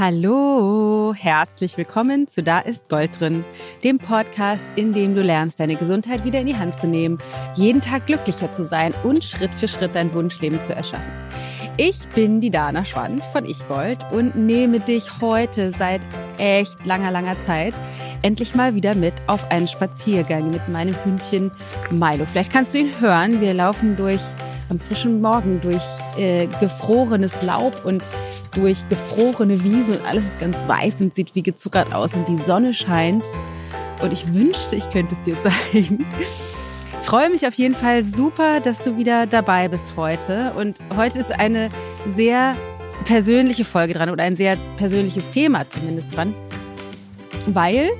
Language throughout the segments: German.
Hallo, herzlich willkommen zu Da ist Gold drin, dem Podcast, in dem du lernst, deine Gesundheit wieder in die Hand zu nehmen, jeden Tag glücklicher zu sein und Schritt für Schritt dein Wunschleben zu erschaffen. Ich bin die Dana Schwand von Ich Gold und nehme dich heute seit echt langer, langer Zeit endlich mal wieder mit auf einen Spaziergang mit meinem Hündchen Milo. Vielleicht kannst du ihn hören. Wir laufen durch am frischen Morgen durch äh, gefrorenes Laub und durch gefrorene Wiesen und alles ist ganz weiß und sieht wie gezuckert aus und die Sonne scheint. Und ich wünschte, ich könnte es dir zeigen. Ich freue mich auf jeden Fall super, dass du wieder dabei bist heute. Und heute ist eine sehr persönliche Folge dran oder ein sehr persönliches Thema zumindest dran, weil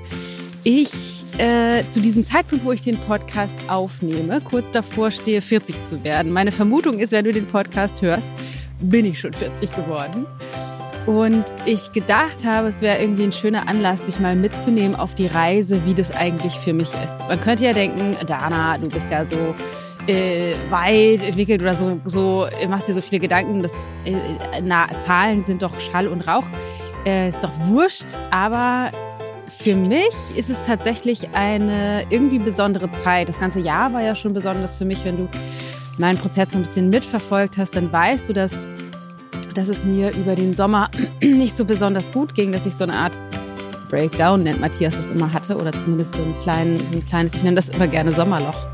ich äh, zu diesem Zeitpunkt, wo ich den Podcast aufnehme, kurz davor stehe, 40 zu werden. Meine Vermutung ist, wenn du den Podcast hörst, bin ich schon 40 geworden. Und ich gedacht habe, es wäre irgendwie ein schöner Anlass, dich mal mitzunehmen auf die Reise, wie das eigentlich für mich ist. Man könnte ja denken, Dana, du bist ja so äh, weit entwickelt oder so, so machst dir so viele Gedanken, dass äh, na, Zahlen sind doch Schall und Rauch. Äh, ist doch wurscht, aber für mich ist es tatsächlich eine irgendwie besondere Zeit. Das ganze Jahr war ja schon besonders für mich. Wenn du meinen Prozess so ein bisschen mitverfolgt hast, dann weißt du, dass, dass es mir über den Sommer nicht so besonders gut ging, dass ich so eine Art Breakdown, nennt Matthias das immer hatte, oder zumindest so ein, kleinen, so ein kleines, ich nenne das immer gerne Sommerloch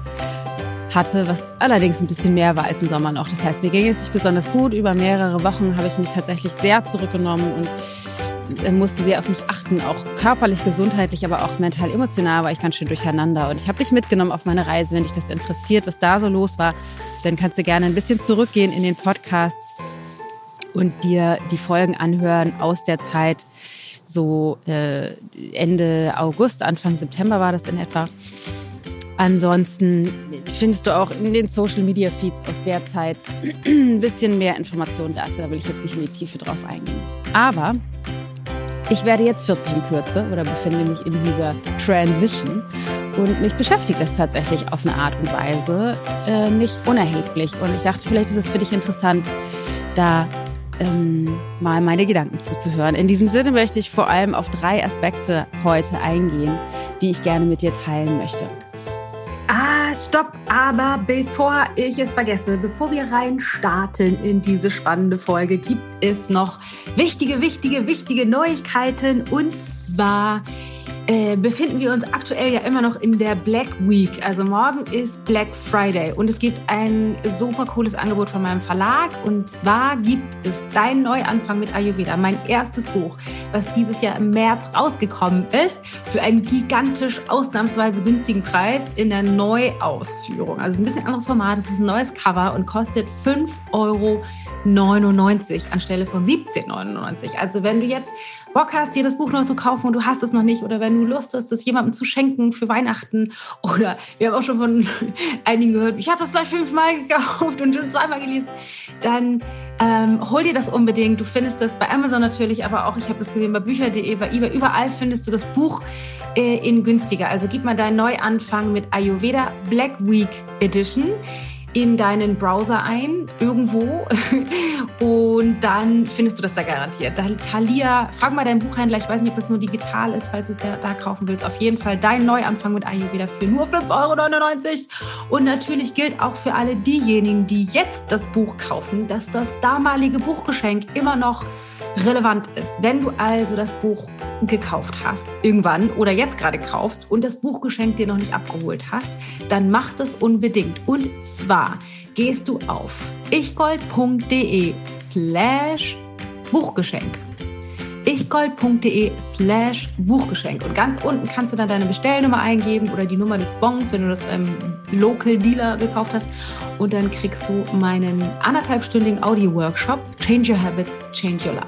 hatte, was allerdings ein bisschen mehr war als ein Sommerloch. Das heißt, mir ging es nicht besonders gut. Über mehrere Wochen habe ich mich tatsächlich sehr zurückgenommen und musste sehr auf mich achten, auch körperlich, gesundheitlich, aber auch mental, emotional war ich ganz schön durcheinander. Und ich habe dich mitgenommen auf meine Reise. Wenn dich das interessiert, was da so los war, dann kannst du gerne ein bisschen zurückgehen in den Podcasts und dir die Folgen anhören aus der Zeit, so äh, Ende August, Anfang September war das in etwa. Ansonsten findest du auch in den Social Media Feeds aus der Zeit ein bisschen mehr Informationen dazu. Da will ich jetzt nicht in die Tiefe drauf eingehen. Aber ich werde jetzt 40 in Kürze oder befinde mich in dieser Transition. Und mich beschäftigt das tatsächlich auf eine Art und Weise äh, nicht unerheblich. Und ich dachte, vielleicht ist es für dich interessant, da ähm, mal meine Gedanken zuzuhören. In diesem Sinne möchte ich vor allem auf drei Aspekte heute eingehen, die ich gerne mit dir teilen möchte stopp, aber bevor ich es vergesse, bevor wir rein starten in diese spannende Folge, gibt es noch wichtige, wichtige, wichtige Neuigkeiten. Und zwar äh, befinden wir uns aktuell ja immer noch in der Black Week. Also morgen ist Black Friday und es gibt ein super cooles Angebot von meinem Verlag. Und zwar gibt es Dein Neuanfang mit Ayurveda, mein erstes Buch, was dieses Jahr im März rausgekommen ist, für einen gigantisch ausnahmsweise günstigen Preis in der Neuausführung. Also ein bisschen anderes Format, es ist ein neues Cover und kostet 5 Euro 99 anstelle von 17,99. Also wenn du jetzt Bock hast, dir das Buch noch zu kaufen und du hast es noch nicht oder wenn du Lust hast, das jemandem zu schenken für Weihnachten oder wir haben auch schon von einigen gehört, ich habe das gleich fünfmal gekauft und schon zweimal gelesen, dann ähm, hol dir das unbedingt. Du findest das bei Amazon natürlich, aber auch, ich habe das gesehen bei bücher.de, bei eBay, überall findest du das Buch äh, in günstiger. Also gib mal deinen Neuanfang mit Ayurveda Black Week Edition in deinen Browser ein, irgendwo, und dann findest du das da garantiert. Thalia, frag mal deinen Buchhändler, ich weiß nicht, ob es nur digital ist, falls du es da kaufen willst. Auf jeden Fall dein Neuanfang mit Ayurveda für nur 5,99 Euro. Und natürlich gilt auch für alle diejenigen, die jetzt das Buch kaufen, dass das damalige Buchgeschenk immer noch relevant ist. Wenn du also das Buch gekauft hast, irgendwann oder jetzt gerade kaufst und das Buchgeschenk dir noch nicht abgeholt hast, dann mach das unbedingt. Und zwar gehst du auf ichgold.de slash Buchgeschenk ichgold.de slash Buchgeschenk. Und ganz unten kannst du dann deine Bestellnummer eingeben oder die Nummer des Bons, wenn du das beim Local Dealer gekauft hast. Und dann kriegst du meinen anderthalbstündigen Audio-Workshop Change Your Habits, Change Your Life.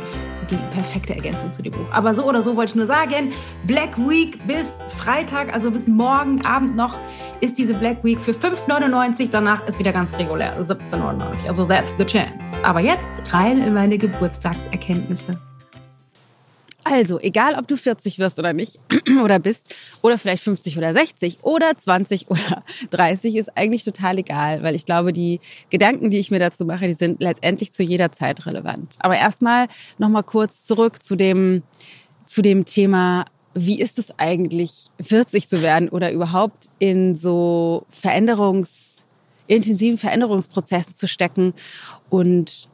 Die perfekte Ergänzung zu dem Buch. Aber so oder so wollte ich nur sagen, Black Week bis Freitag, also bis morgen Abend noch, ist diese Black Week für 5,99. Danach ist wieder ganz regulär, 17,99. Also that's the chance. Aber jetzt rein in meine Geburtstagserkenntnisse. Also, egal ob du 40 wirst oder nicht oder bist oder vielleicht 50 oder 60 oder 20 oder 30 ist eigentlich total egal, weil ich glaube, die Gedanken, die ich mir dazu mache, die sind letztendlich zu jeder Zeit relevant. Aber erstmal nochmal kurz zurück zu dem, zu dem Thema, wie ist es eigentlich, 40 zu werden oder überhaupt in so Veränderungs, intensiven Veränderungsprozessen zu stecken und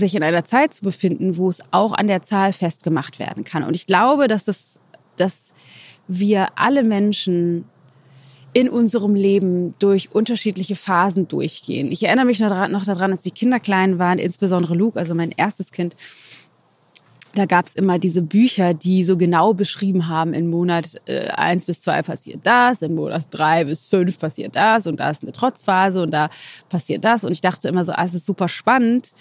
sich in einer Zeit zu befinden, wo es auch an der Zahl festgemacht werden kann. Und ich glaube, dass das, dass wir alle Menschen in unserem Leben durch unterschiedliche Phasen durchgehen. Ich erinnere mich noch daran, noch daran, als die Kinder klein waren, insbesondere Luke, also mein erstes Kind, da gab es immer diese Bücher, die so genau beschrieben haben, in Monat äh, eins bis zwei passiert das, in Monat drei bis fünf passiert das und da ist eine Trotzphase und da passiert das. Und ich dachte immer so, ah, es ist super spannend.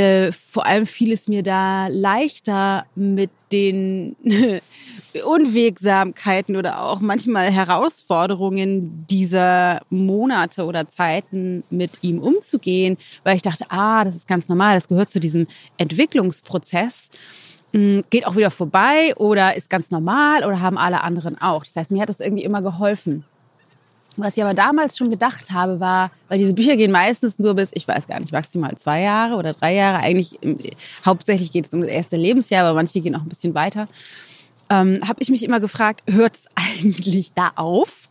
Äh, vor allem fiel es mir da leichter mit den Unwegsamkeiten oder auch manchmal Herausforderungen dieser Monate oder Zeiten mit ihm umzugehen, weil ich dachte, ah, das ist ganz normal, das gehört zu diesem Entwicklungsprozess hm, geht auch wieder vorbei oder ist ganz normal oder haben alle anderen auch. Das heißt, mir hat das irgendwie immer geholfen. Was ich aber damals schon gedacht habe, war, weil diese Bücher gehen meistens nur bis, ich weiß gar nicht, maximal zwei Jahre oder drei Jahre. Eigentlich hauptsächlich geht es um das erste Lebensjahr, aber manche gehen auch ein bisschen weiter ähm, habe ich mich immer gefragt, hört es eigentlich da auf?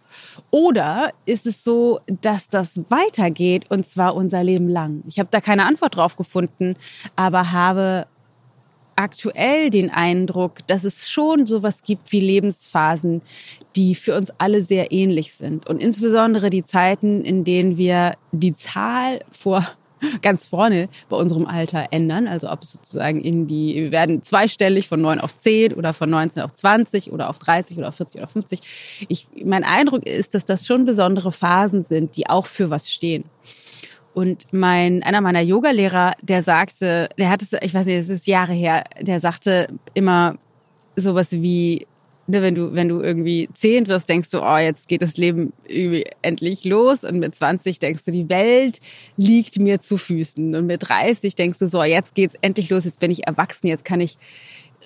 Oder ist es so, dass das weitergeht und zwar unser Leben lang? Ich habe da keine Antwort drauf gefunden, aber habe aktuell den Eindruck, dass es schon sowas gibt wie Lebensphasen, die für uns alle sehr ähnlich sind. Und insbesondere die Zeiten, in denen wir die Zahl vor ganz vorne bei unserem Alter ändern. Also ob es sozusagen in die, wir werden zweistellig von 9 auf 10 oder von 19 auf 20 oder auf 30 oder auf 40 oder 50. Ich, mein Eindruck ist, dass das schon besondere Phasen sind, die auch für was stehen. Und mein, einer meiner Yogalehrer, der sagte, der hat es, ich weiß nicht, es ist Jahre her, der sagte immer sowas wie, ne, wenn du, wenn du irgendwie zehn wirst, denkst du, oh, jetzt geht das Leben endlich los. Und mit 20 denkst du, die Welt liegt mir zu Füßen. Und mit 30 denkst du, so, jetzt geht's endlich los, jetzt bin ich erwachsen, jetzt kann ich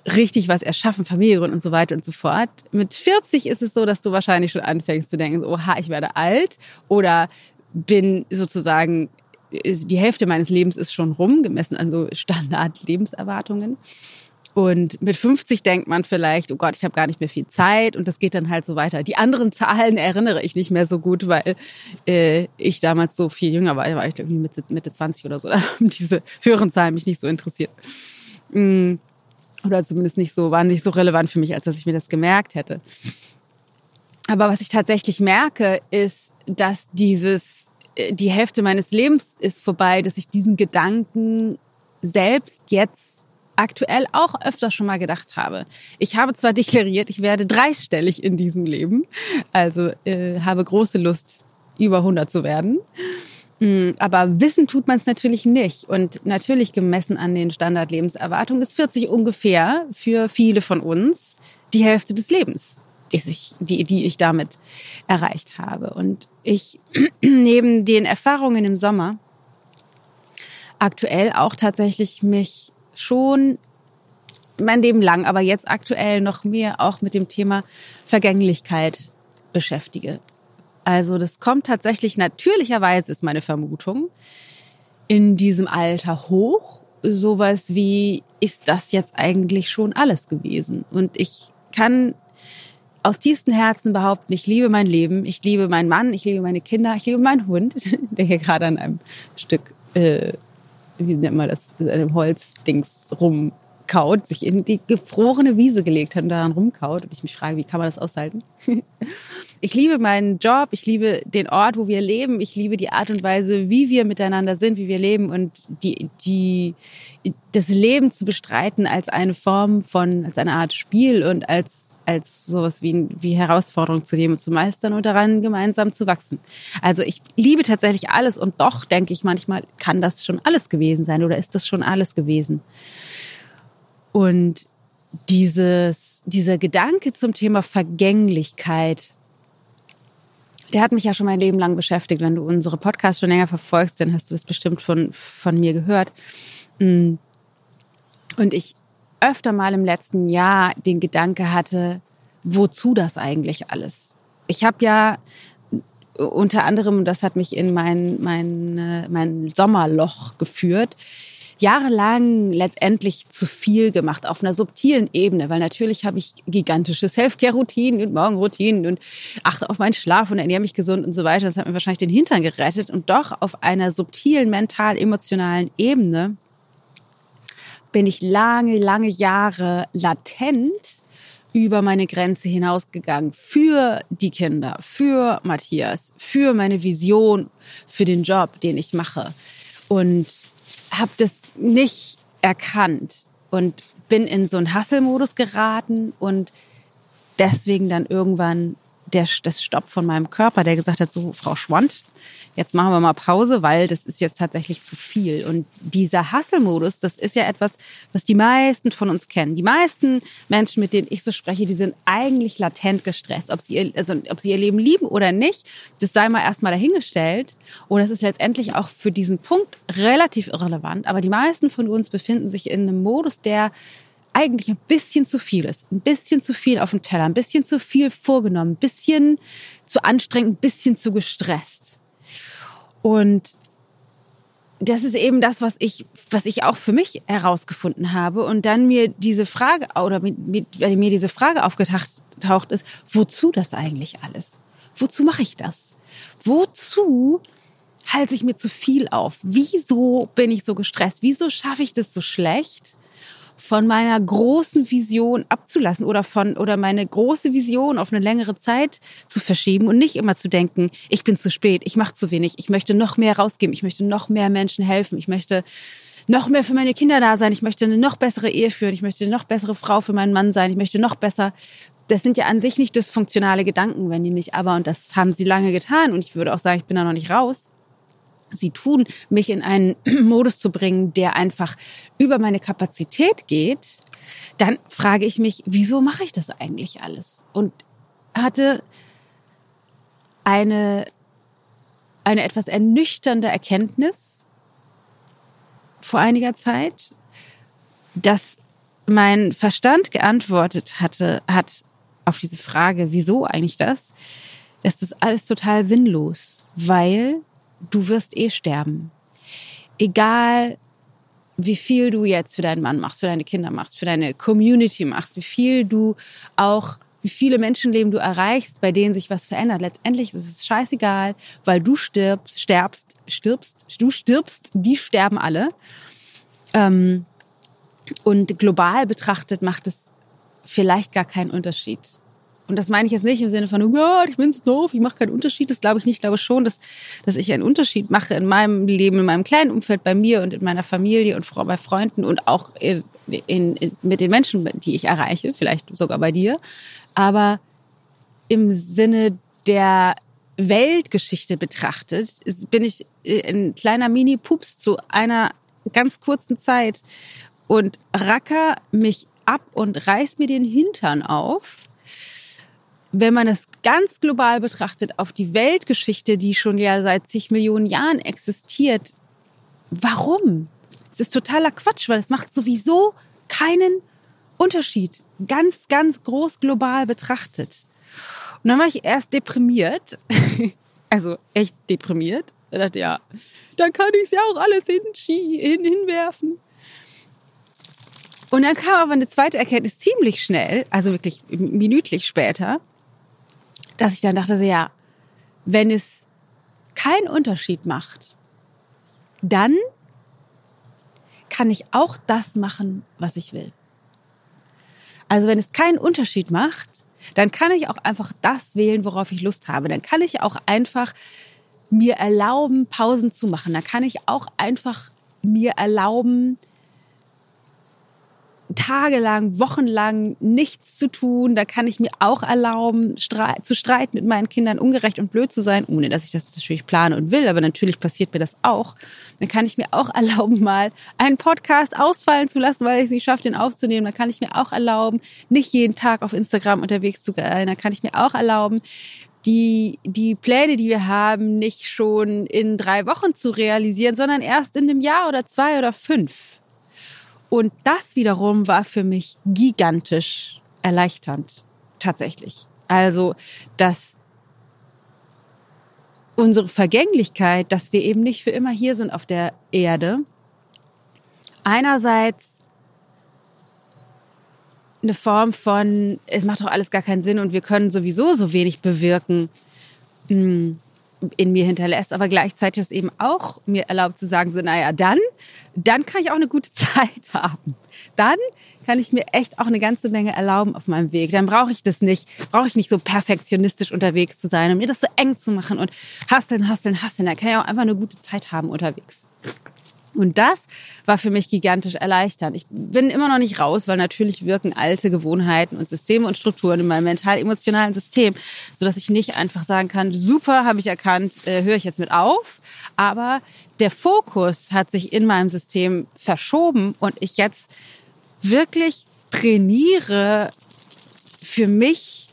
richtig was erschaffen, Familie und so weiter und so fort. Mit 40 ist es so, dass du wahrscheinlich schon anfängst zu denken, oha, ich werde alt oder bin sozusagen die Hälfte meines Lebens ist schon rum, gemessen an so Standard-Lebenserwartungen. Und mit 50 denkt man vielleicht, oh Gott, ich habe gar nicht mehr viel Zeit und das geht dann halt so weiter. Die anderen Zahlen erinnere ich nicht mehr so gut, weil äh, ich damals so viel jünger war. Ich war ich irgendwie Mitte, Mitte 20 oder so. Da haben diese höheren Zahlen mich nicht so interessiert. Mm, oder zumindest nicht so, waren nicht so relevant für mich, als dass ich mir das gemerkt hätte. Aber was ich tatsächlich merke, ist, dass dieses, äh, die Hälfte meines Lebens ist vorbei, dass ich diesen Gedanken selbst jetzt aktuell auch öfter schon mal gedacht habe. Ich habe zwar deklariert, ich werde dreistellig in diesem Leben, also äh, habe große Lust, über 100 zu werden. Mm, aber wissen tut man es natürlich nicht. Und natürlich gemessen an den Standardlebenserwartungen ist 40 ungefähr für viele von uns die Hälfte des Lebens, ich, die, die ich damit erreicht habe. Und ich neben den Erfahrungen im Sommer aktuell auch tatsächlich mich schon mein Leben lang, aber jetzt aktuell noch mehr auch mit dem Thema Vergänglichkeit beschäftige. Also das kommt tatsächlich natürlicherweise, ist meine Vermutung, in diesem Alter hoch. Sowas wie, ist das jetzt eigentlich schon alles gewesen? Und ich kann aus tiefstem Herzen behaupten, ich liebe mein Leben, ich liebe meinen Mann, ich liebe meine Kinder, ich liebe meinen Hund, der hier gerade an einem Stück äh, wie nennt man das, in einem Holzdings rumkaut, sich in die gefrorene Wiese gelegt hat und daran rumkaut. Und ich mich frage, wie kann man das aushalten? ich liebe meinen Job, ich liebe den Ort, wo wir leben, ich liebe die Art und Weise, wie wir miteinander sind, wie wir leben und die, die, das Leben zu bestreiten als eine Form von, als eine Art Spiel und als, als sowas wie, wie Herausforderung zu nehmen zu meistern und daran gemeinsam zu wachsen. Also ich liebe tatsächlich alles und doch denke ich manchmal, kann das schon alles gewesen sein oder ist das schon alles gewesen? Und dieses, dieser Gedanke zum Thema Vergänglichkeit, der hat mich ja schon mein Leben lang beschäftigt. Wenn du unsere Podcasts schon länger verfolgst, dann hast du das bestimmt von, von mir gehört. Mm. Und ich öfter mal im letzten Jahr den Gedanke hatte, wozu das eigentlich alles? Ich habe ja unter anderem, das hat mich in mein, mein, mein Sommerloch geführt, jahrelang letztendlich zu viel gemacht auf einer subtilen Ebene, weil natürlich habe ich gigantische Self-Care-Routinen und Morgenroutinen und achte auf meinen Schlaf und ernähre mich gesund und so weiter. Das hat mir wahrscheinlich den Hintern gerettet und doch auf einer subtilen, mental-emotionalen Ebene bin ich lange, lange Jahre latent über meine Grenze hinausgegangen für die Kinder, für Matthias, für meine Vision, für den Job, den ich mache. Und habe das nicht erkannt und bin in so einen Hasselmodus geraten und deswegen dann irgendwann der, das Stopp von meinem Körper, der gesagt hat, so Frau Schwand, jetzt machen wir mal Pause, weil das ist jetzt tatsächlich zu viel. Und dieser Hustle-Modus, das ist ja etwas, was die meisten von uns kennen. Die meisten Menschen, mit denen ich so spreche, die sind eigentlich latent gestresst. Ob sie ihr, also, ob sie ihr Leben lieben oder nicht, das sei mal erstmal dahingestellt. Und das ist letztendlich auch für diesen Punkt relativ irrelevant. Aber die meisten von uns befinden sich in einem Modus, der eigentlich ein bisschen zu viel ist. Ein bisschen zu viel auf dem Teller, ein bisschen zu viel vorgenommen, ein bisschen zu anstrengend, ein bisschen zu gestresst. Und das ist eben das, was ich, was ich auch für mich herausgefunden habe. Und dann mir diese Frage oder mit, mit, mir diese Frage aufgetaucht ist, wozu das eigentlich alles? Wozu mache ich das? Wozu halte ich mir zu viel auf? Wieso bin ich so gestresst? Wieso schaffe ich das so schlecht? Von meiner großen Vision abzulassen oder von oder meine große Vision auf eine längere Zeit zu verschieben und nicht immer zu denken, ich bin zu spät, ich mache zu wenig, ich möchte noch mehr rausgeben, ich möchte noch mehr Menschen helfen, ich möchte noch mehr für meine Kinder da sein, ich möchte eine noch bessere Ehe führen, ich möchte eine noch bessere Frau für meinen Mann sein, ich möchte noch besser. Das sind ja an sich nicht dysfunktionale Gedanken, wenn die mich aber, und das haben sie lange getan, und ich würde auch sagen, ich bin da noch nicht raus, sie tun, mich in einen Modus zu bringen, der einfach über meine Kapazität geht, dann frage ich mich, wieso mache ich das eigentlich alles? Und hatte eine, eine etwas ernüchternde Erkenntnis vor einiger Zeit, dass mein Verstand geantwortet hatte, hat auf diese Frage, wieso eigentlich das, ist das alles total sinnlos, weil du wirst eh sterben. Egal, wie viel du jetzt für deinen Mann machst, für deine Kinder machst, für deine Community machst, wie viel du auch, wie viele Menschenleben du erreichst, bei denen sich was verändert. Letztendlich ist es scheißegal, weil du stirbst, sterbst, stirbst, du stirbst, die sterben alle. Ähm, und global betrachtet macht es vielleicht gar keinen Unterschied. Und das meine ich jetzt nicht im Sinne von, oh Gott, ich bin's doof, ich mache keinen Unterschied. Das glaube ich nicht. Ich glaube schon, dass, dass ich einen Unterschied mache in meinem Leben, in meinem kleinen Umfeld, bei mir und in meiner Familie und bei Freunden und auch in, in, in, mit den Menschen, die ich erreiche, vielleicht sogar bei dir. Aber im Sinne der Weltgeschichte betrachtet, bin ich ein kleiner Mini-Pups zu einer ganz kurzen Zeit und racker mich ab und reiß mir den Hintern auf wenn man es ganz global betrachtet, auf die Weltgeschichte, die schon ja seit zig Millionen Jahren existiert, warum? Es ist totaler Quatsch, weil es macht sowieso keinen Unterschied. Ganz, ganz groß global betrachtet. Und dann war ich erst deprimiert, also echt deprimiert. Ich dachte, ja, dann kann ich es ja auch alles hin, hin, hinwerfen. Und dann kam aber eine zweite Erkenntnis ziemlich schnell, also wirklich minütlich später dass ich dann dachte, so, ja, wenn es keinen Unterschied macht, dann kann ich auch das machen, was ich will. Also wenn es keinen Unterschied macht, dann kann ich auch einfach das wählen, worauf ich Lust habe. Dann kann ich auch einfach mir erlauben, Pausen zu machen. Dann kann ich auch einfach mir erlauben, tagelang, wochenlang nichts zu tun. Da kann ich mir auch erlauben, zu streiten mit meinen Kindern, ungerecht und blöd zu sein, ohne dass ich das natürlich plane und will. Aber natürlich passiert mir das auch. Dann kann ich mir auch erlauben, mal einen Podcast ausfallen zu lassen, weil ich es nicht schaffe, den aufzunehmen. Dann kann ich mir auch erlauben, nicht jeden Tag auf Instagram unterwegs zu sein. Dann kann ich mir auch erlauben, die, die Pläne, die wir haben, nicht schon in drei Wochen zu realisieren, sondern erst in einem Jahr oder zwei oder fünf. Und das wiederum war für mich gigantisch erleichternd. tatsächlich. Also, dass unsere Vergänglichkeit, dass wir eben nicht für immer hier sind auf der Erde, einerseits eine Form von, es macht doch alles gar keinen Sinn und wir können sowieso so wenig bewirken, mm, in mir hinterlässt, aber gleichzeitig ist eben auch mir erlaubt zu sagen, so, naja, dann, dann kann ich auch eine gute Zeit haben. Dann kann ich mir echt auch eine ganze Menge erlauben auf meinem Weg. Dann brauche ich das nicht, brauche ich nicht so perfektionistisch unterwegs zu sein und mir das so eng zu machen und hasseln, hasseln, hasseln. Dann kann ich auch einfach eine gute Zeit haben unterwegs. Und das war für mich gigantisch erleichternd. Ich bin immer noch nicht raus, weil natürlich wirken alte Gewohnheiten und Systeme und Strukturen in meinem mental-emotionalen System, sodass ich nicht einfach sagen kann, super, habe ich erkannt, äh, höre ich jetzt mit auf. Aber der Fokus hat sich in meinem System verschoben und ich jetzt wirklich trainiere, für mich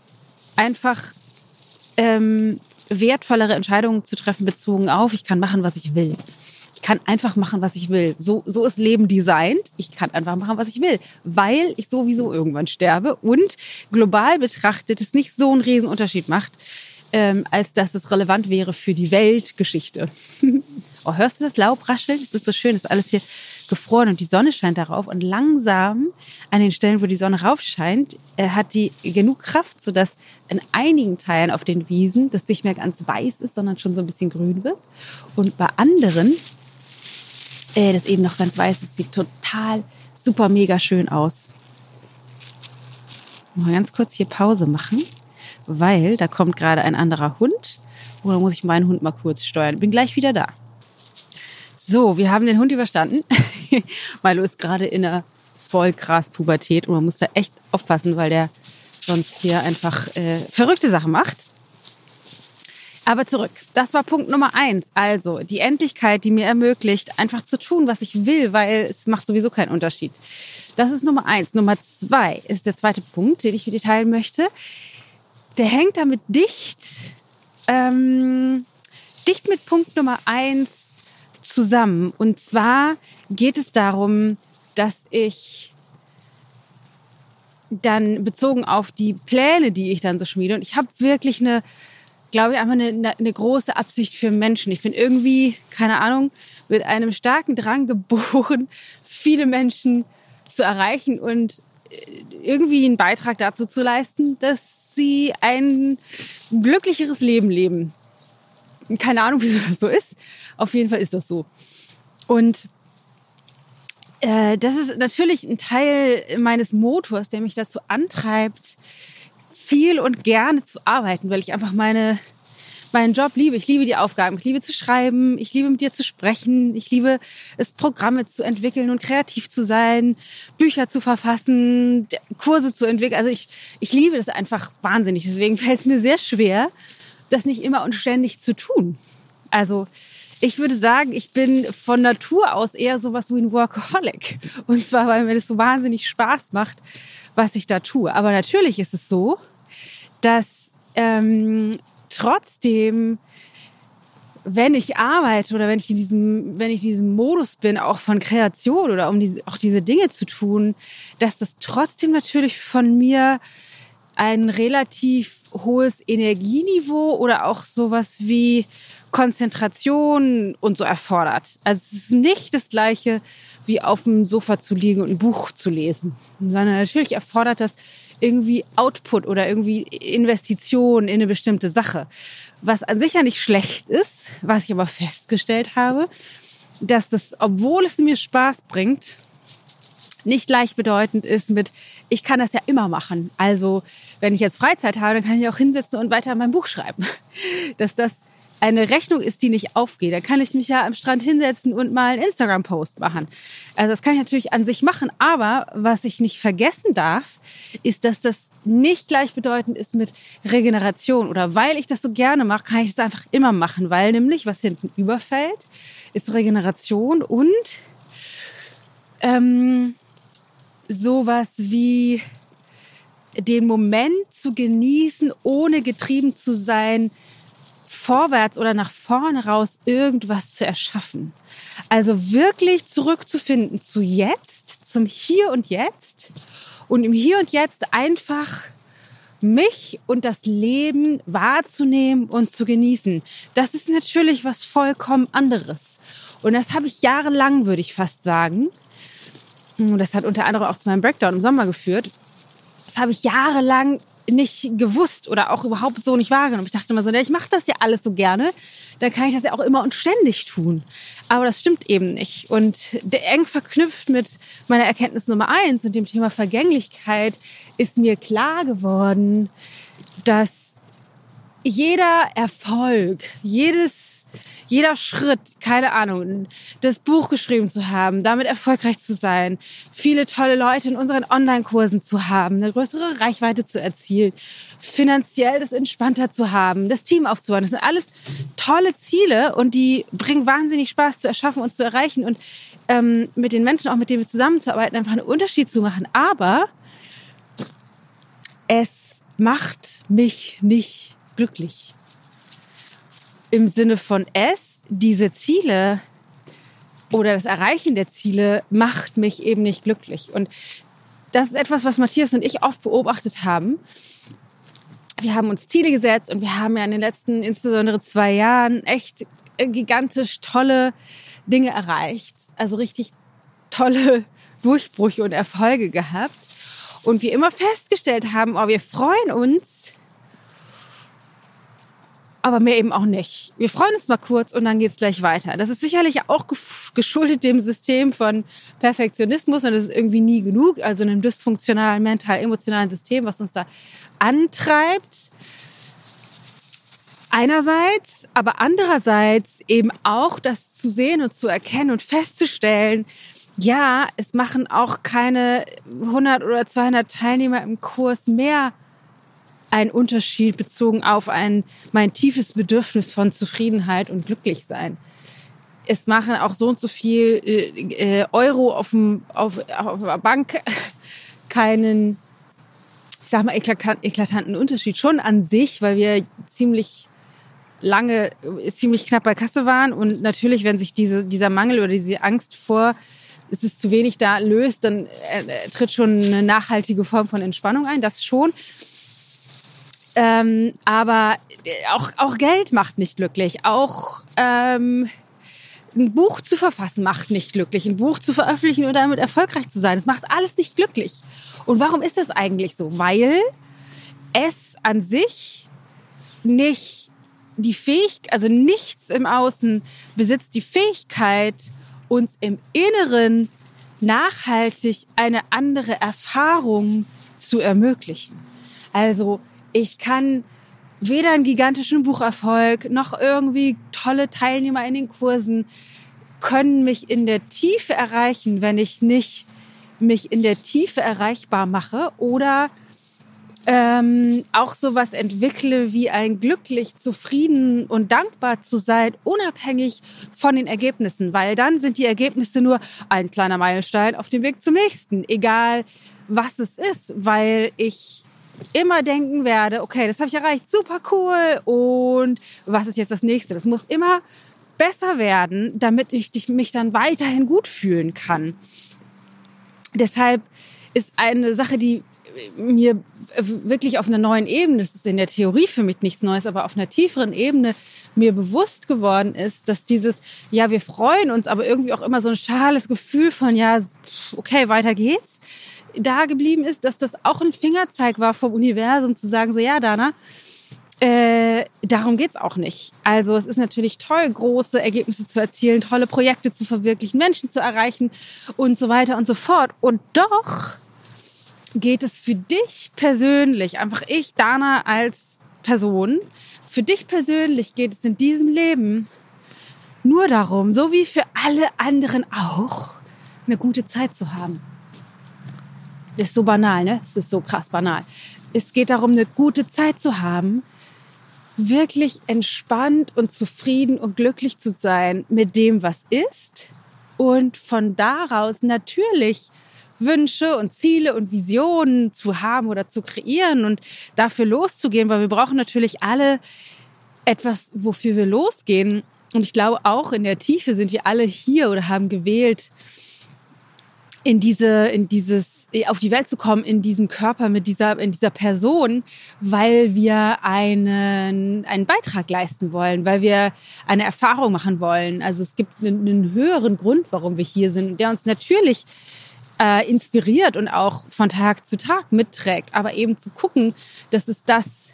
einfach ähm, wertvollere Entscheidungen zu treffen bezogen auf, ich kann machen, was ich will. Ich kann einfach machen, was ich will. So, so ist Leben designt. Ich kann einfach machen, was ich will, weil ich sowieso irgendwann sterbe und global betrachtet es nicht so einen Riesenunterschied macht, ähm, als dass es relevant wäre für die Weltgeschichte. oh, hörst du das Laub rascheln? Es ist so schön, es ist alles hier gefroren und die Sonne scheint darauf und langsam an den Stellen, wo die Sonne raufscheint, äh, hat die genug Kraft, sodass in einigen Teilen auf den Wiesen das nicht mehr ganz weiß ist, sondern schon so ein bisschen grün wird. Und bei anderen äh, das eben noch ganz weiß ist. Sieht total super mega schön aus. Mal ganz kurz hier Pause machen, weil da kommt gerade ein anderer Hund. Oder muss ich meinen Hund mal kurz steuern? Bin gleich wieder da. So, wir haben den Hund überstanden. Milo ist gerade in der Vollgras-Pubertät und man muss da echt aufpassen, weil der sonst hier einfach äh, verrückte Sachen macht. Aber zurück. Das war Punkt Nummer eins. Also die Endlichkeit, die mir ermöglicht, einfach zu tun, was ich will, weil es macht sowieso keinen Unterschied. Das ist Nummer eins. Nummer zwei ist der zweite Punkt, den ich mit dir teilen möchte. Der hängt damit dicht, ähm, dicht mit Punkt Nummer eins zusammen. Und zwar geht es darum, dass ich dann bezogen auf die Pläne, die ich dann so schmiede, und ich habe wirklich eine glaube ich, einfach eine, eine große Absicht für Menschen. Ich bin irgendwie, keine Ahnung, mit einem starken Drang geboren, viele Menschen zu erreichen und äh, irgendwie einen Beitrag dazu zu leisten, dass sie ein glücklicheres Leben leben. Keine Ahnung, wieso das so ist. Auf jeden Fall ist das so. Und äh, das ist natürlich ein Teil meines Motors, der mich dazu antreibt, viel und gerne zu arbeiten, weil ich einfach meine, meinen Job liebe. Ich liebe die Aufgaben. Ich liebe zu schreiben. Ich liebe mit dir zu sprechen. Ich liebe es, Programme zu entwickeln und kreativ zu sein, Bücher zu verfassen, Kurse zu entwickeln. Also ich, ich liebe das einfach wahnsinnig. Deswegen fällt es mir sehr schwer, das nicht immer und ständig zu tun. Also ich würde sagen, ich bin von Natur aus eher sowas wie ein Workaholic. Und zwar, weil mir das so wahnsinnig Spaß macht, was ich da tue. Aber natürlich ist es so, dass ähm, trotzdem, wenn ich arbeite oder wenn ich in diesem, wenn ich in diesem Modus bin, auch von Kreation oder um diese, auch diese Dinge zu tun, dass das trotzdem natürlich von mir ein relativ hohes Energieniveau oder auch sowas wie Konzentration und so erfordert. Also es ist nicht das gleiche wie auf dem Sofa zu liegen und ein Buch zu lesen, sondern natürlich erfordert das irgendwie Output oder irgendwie Investition in eine bestimmte Sache. Was an sich ja nicht schlecht ist, was ich aber festgestellt habe, dass das, obwohl es mir Spaß bringt, nicht gleichbedeutend ist mit, ich kann das ja immer machen. Also, wenn ich jetzt Freizeit habe, dann kann ich auch hinsetzen und weiter mein Buch schreiben. Dass das eine Rechnung ist, die nicht aufgeht, dann kann ich mich ja am Strand hinsetzen und mal einen Instagram-Post machen. Also das kann ich natürlich an sich machen, aber was ich nicht vergessen darf, ist, dass das nicht gleichbedeutend ist mit Regeneration. Oder weil ich das so gerne mache, kann ich das einfach immer machen, weil nämlich was hinten überfällt, ist Regeneration und ähm, sowas wie den Moment zu genießen, ohne getrieben zu sein, vorwärts oder nach vorne raus irgendwas zu erschaffen. Also wirklich zurückzufinden zu jetzt, zum Hier und Jetzt und im Hier und Jetzt einfach mich und das Leben wahrzunehmen und zu genießen. Das ist natürlich was vollkommen anderes. Und das habe ich jahrelang, würde ich fast sagen. Und das hat unter anderem auch zu meinem Breakdown im Sommer geführt. Das habe ich jahrelang nicht gewusst oder auch überhaupt so nicht wahrgenommen. Ich dachte immer so, ich mache das ja alles so gerne, dann kann ich das ja auch immer und ständig tun. Aber das stimmt eben nicht. Und eng verknüpft mit meiner Erkenntnis Nummer eins und dem Thema Vergänglichkeit ist mir klar geworden, dass jeder Erfolg, jedes jeder Schritt, keine Ahnung, das Buch geschrieben zu haben, damit erfolgreich zu sein, viele tolle Leute in unseren Online-Kursen zu haben, eine größere Reichweite zu erzielen, finanziell das entspannter zu haben, das Team aufzubauen. Das sind alles tolle Ziele und die bringen wahnsinnig Spaß zu erschaffen und zu erreichen und ähm, mit den Menschen, auch mit denen wir zusammenzuarbeiten, einfach einen Unterschied zu machen. Aber es macht mich nicht glücklich im Sinne von es, diese Ziele oder das Erreichen der Ziele macht mich eben nicht glücklich. Und das ist etwas, was Matthias und ich oft beobachtet haben. Wir haben uns Ziele gesetzt und wir haben ja in den letzten, insbesondere zwei Jahren, echt gigantisch tolle Dinge erreicht. Also richtig tolle Durchbrüche und Erfolge gehabt. Und wir immer festgestellt haben, oh, wir freuen uns, aber mehr eben auch nicht. Wir freuen uns mal kurz und dann geht's gleich weiter. Das ist sicherlich auch geschuldet dem System von Perfektionismus und das ist irgendwie nie genug, also einem dysfunktionalen mental-emotionalen System, was uns da antreibt. Einerseits, aber andererseits eben auch das zu sehen und zu erkennen und festzustellen, ja, es machen auch keine 100 oder 200 Teilnehmer im Kurs mehr ein Unterschied bezogen auf ein, mein tiefes Bedürfnis von Zufriedenheit und Glücklichsein. Es machen auch so und so viel äh, Euro auf, dem, auf, auf der Bank keinen, ich sag mal, eklatanten Unterschied. Schon an sich, weil wir ziemlich lange, ziemlich knapp bei Kasse waren. Und natürlich, wenn sich diese, dieser Mangel oder diese Angst vor, es ist zu wenig da löst, dann äh, tritt schon eine nachhaltige Form von Entspannung ein. Das schon. Ähm, aber auch, auch Geld macht nicht glücklich. Auch ähm, ein Buch zu verfassen macht nicht glücklich. Ein Buch zu veröffentlichen und damit erfolgreich zu sein, das macht alles nicht glücklich. Und warum ist das eigentlich so? Weil es an sich nicht die Fähigkeit, also nichts im Außen besitzt die Fähigkeit, uns im Inneren nachhaltig eine andere Erfahrung zu ermöglichen. Also ich kann weder einen gigantischen Bucherfolg noch irgendwie tolle Teilnehmer in den Kursen können mich in der Tiefe erreichen, wenn ich nicht mich in der Tiefe erreichbar mache oder ähm, auch sowas entwickle wie ein glücklich, zufrieden und dankbar zu sein, unabhängig von den Ergebnissen, weil dann sind die Ergebnisse nur ein kleiner Meilenstein auf dem Weg zum nächsten, egal was es ist, weil ich immer denken werde, okay, das habe ich erreicht, super cool. Und was ist jetzt das nächste? Das muss immer besser werden, damit ich mich dann weiterhin gut fühlen kann. Deshalb ist eine Sache, die mir wirklich auf einer neuen Ebene, das ist in der Theorie für mich nichts Neues, aber auf einer tieferen Ebene mir bewusst geworden ist, dass dieses, ja, wir freuen uns, aber irgendwie auch immer so ein schales Gefühl von, ja, okay, weiter geht's, da geblieben ist, dass das auch ein Fingerzeig war vom Universum zu sagen, so ja, Dana, äh, darum geht's auch nicht. Also es ist natürlich toll, große Ergebnisse zu erzielen, tolle Projekte zu verwirklichen, Menschen zu erreichen und so weiter und so fort. Und doch geht es für dich persönlich, einfach ich, Dana als Person, für dich persönlich geht es in diesem Leben nur darum, so wie für alle anderen auch, eine gute Zeit zu haben. Ist so banal, ne? Es ist so krass banal. Es geht darum, eine gute Zeit zu haben, wirklich entspannt und zufrieden und glücklich zu sein mit dem, was ist und von daraus natürlich Wünsche und Ziele und Visionen zu haben oder zu kreieren und dafür loszugehen, weil wir brauchen natürlich alle etwas, wofür wir losgehen. Und ich glaube, auch in der Tiefe sind wir alle hier oder haben gewählt, in diese, in dieses, auf die Welt zu kommen, in diesem Körper, mit dieser, in dieser Person, weil wir einen, einen Beitrag leisten wollen, weil wir eine Erfahrung machen wollen. Also es gibt einen, einen höheren Grund, warum wir hier sind, der uns natürlich äh, inspiriert und auch von Tag zu Tag mitträgt, aber eben zu gucken, dass es das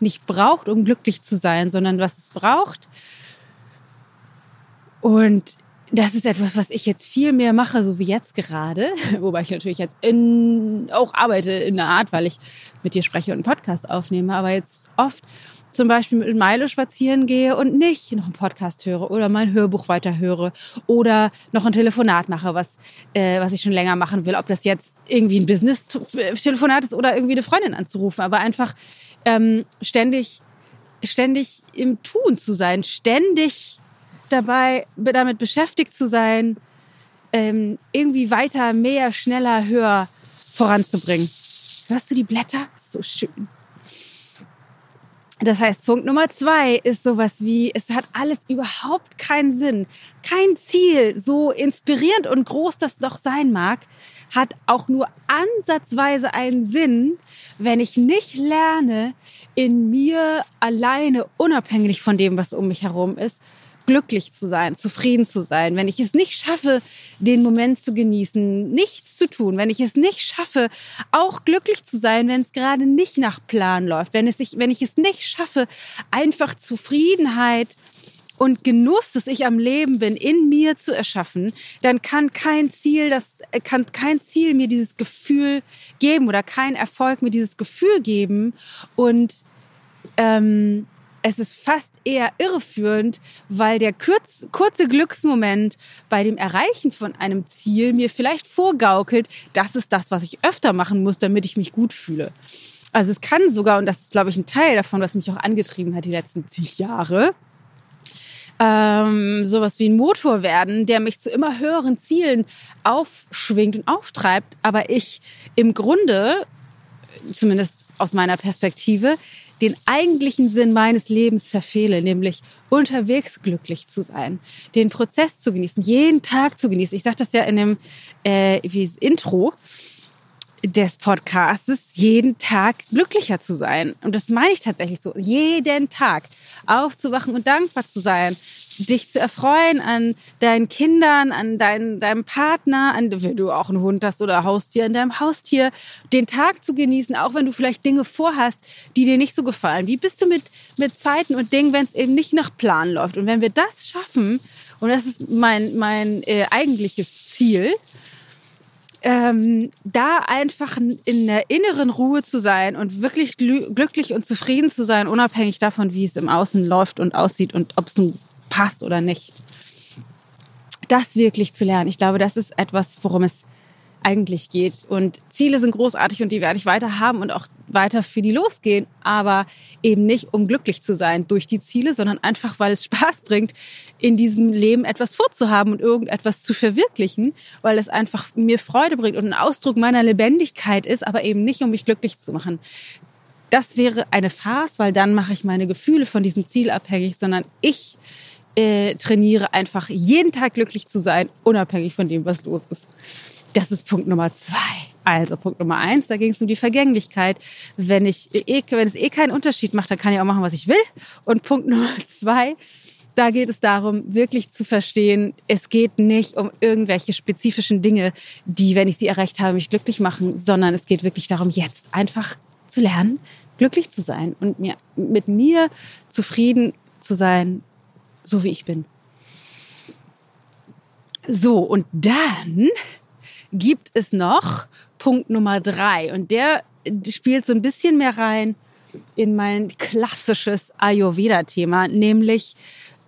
nicht braucht, um glücklich zu sein, sondern was es braucht. Und das ist etwas, was ich jetzt viel mehr mache, so wie jetzt gerade. Wobei ich natürlich jetzt in, auch arbeite in einer Art, weil ich mit dir spreche und einen Podcast aufnehme. Aber jetzt oft zum Beispiel mit Milo spazieren gehe und nicht noch einen Podcast höre oder mein Hörbuch weiterhöre oder noch ein Telefonat mache, was, äh, was ich schon länger machen will. Ob das jetzt irgendwie ein Business-Telefonat ist oder irgendwie eine Freundin anzurufen. Aber einfach ähm, ständig, ständig im Tun zu sein, ständig dabei, damit beschäftigt zu sein, ähm, irgendwie weiter, mehr, schneller, höher voranzubringen. Hörst du die Blätter? So schön. Das heißt, Punkt Nummer zwei ist sowas wie, es hat alles überhaupt keinen Sinn, kein Ziel, so inspirierend und groß das doch sein mag, hat auch nur ansatzweise einen Sinn, wenn ich nicht lerne, in mir alleine, unabhängig von dem, was um mich herum ist, glücklich zu sein, zufrieden zu sein, wenn ich es nicht schaffe, den Moment zu genießen, nichts zu tun, wenn ich es nicht schaffe, auch glücklich zu sein, wenn es gerade nicht nach Plan läuft, wenn, es sich, wenn ich es nicht schaffe, einfach Zufriedenheit und Genuss, dass ich am Leben bin, in mir zu erschaffen, dann kann kein Ziel, das kann kein Ziel mir dieses Gefühl geben oder kein Erfolg mir dieses Gefühl geben und ähm, es ist fast eher irreführend, weil der kurz, kurze Glücksmoment bei dem Erreichen von einem Ziel mir vielleicht vorgaukelt, das ist das, was ich öfter machen muss, damit ich mich gut fühle. Also es kann sogar, und das ist, glaube ich, ein Teil davon, was mich auch angetrieben hat die letzten zig Jahre, ähm, sowas wie ein Motor werden, der mich zu immer höheren Zielen aufschwingt und auftreibt, aber ich im Grunde, zumindest aus meiner Perspektive, den eigentlichen Sinn meines Lebens verfehle, nämlich unterwegs glücklich zu sein, den Prozess zu genießen, jeden Tag zu genießen. Ich sage das ja in dem äh, wie das Intro des Podcasts, jeden Tag glücklicher zu sein. Und das meine ich tatsächlich so. Jeden Tag aufzuwachen und dankbar zu sein dich zu erfreuen an deinen Kindern, an dein, deinem Partner, an, wenn du auch einen Hund hast oder Haustier, an deinem Haustier, den Tag zu genießen, auch wenn du vielleicht Dinge vorhast, die dir nicht so gefallen. Wie bist du mit, mit Zeiten und Dingen, wenn es eben nicht nach Plan läuft? Und wenn wir das schaffen, und das ist mein, mein äh, eigentliches Ziel, ähm, da einfach in der inneren Ruhe zu sein und wirklich glücklich und zufrieden zu sein, unabhängig davon, wie es im Außen läuft und aussieht und ob es ein passt oder nicht. Das wirklich zu lernen, ich glaube, das ist etwas, worum es eigentlich geht. Und Ziele sind großartig und die werde ich weiter haben und auch weiter für die losgehen, aber eben nicht, um glücklich zu sein durch die Ziele, sondern einfach, weil es Spaß bringt, in diesem Leben etwas vorzuhaben und irgendetwas zu verwirklichen, weil es einfach mir Freude bringt und ein Ausdruck meiner Lebendigkeit ist, aber eben nicht, um mich glücklich zu machen. Das wäre eine Farce, weil dann mache ich meine Gefühle von diesem Ziel abhängig, sondern ich äh, trainiere einfach jeden Tag glücklich zu sein, unabhängig von dem, was los ist. Das ist Punkt Nummer zwei. Also Punkt Nummer eins, da ging es um die Vergänglichkeit. Wenn ich eh, wenn es eh keinen Unterschied macht, dann kann ich auch machen, was ich will. Und Punkt Nummer zwei, da geht es darum, wirklich zu verstehen, es geht nicht um irgendwelche spezifischen Dinge, die, wenn ich sie erreicht habe, mich glücklich machen, sondern es geht wirklich darum, jetzt einfach zu lernen, glücklich zu sein und mir, mit mir zufrieden zu sein so wie ich bin. So, und dann gibt es noch Punkt Nummer drei. Und der spielt so ein bisschen mehr rein in mein klassisches Ayurveda-Thema, nämlich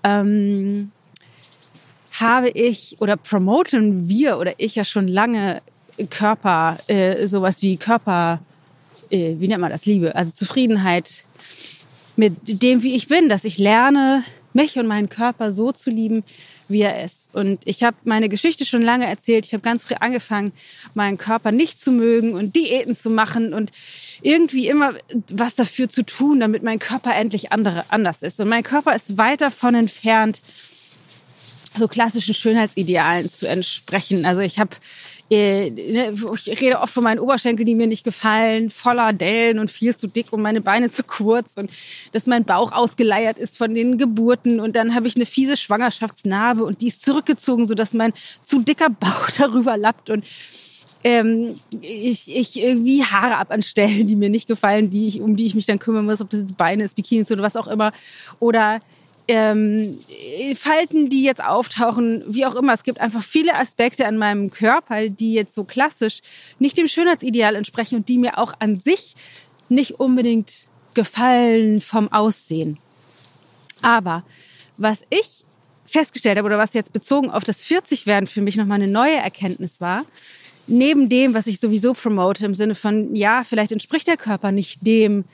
ähm, habe ich oder promoten wir oder ich ja schon lange Körper, äh, sowas wie Körper, äh, wie nennt man das, Liebe, also Zufriedenheit mit dem, wie ich bin, dass ich lerne, mich und meinen Körper so zu lieben, wie er ist. Und ich habe meine Geschichte schon lange erzählt. Ich habe ganz früh angefangen, meinen Körper nicht zu mögen und Diäten zu machen und irgendwie immer was dafür zu tun, damit mein Körper endlich andere, anders ist. Und mein Körper ist weit davon entfernt, so klassischen Schönheitsidealen zu entsprechen. Also ich habe ich rede oft von meinen Oberschenkeln, die mir nicht gefallen, voller Dellen und viel zu dick und meine Beine zu kurz und dass mein Bauch ausgeleiert ist von den Geburten und dann habe ich eine fiese Schwangerschaftsnarbe und die ist zurückgezogen, sodass mein zu dicker Bauch darüber lappt und ähm, ich, ich irgendwie Haare ab an Stellen, die mir nicht gefallen, die ich, um die ich mich dann kümmern muss, ob das jetzt Beine ist, Bikinis oder was auch immer. Oder ähm, Falten, die jetzt auftauchen, wie auch immer. Es gibt einfach viele Aspekte an meinem Körper, die jetzt so klassisch nicht dem Schönheitsideal entsprechen und die mir auch an sich nicht unbedingt gefallen vom Aussehen. Aber was ich festgestellt habe oder was jetzt bezogen auf das 40-Werden für mich nochmal eine neue Erkenntnis war, neben dem, was ich sowieso promote, im Sinne von, ja, vielleicht entspricht der Körper nicht dem,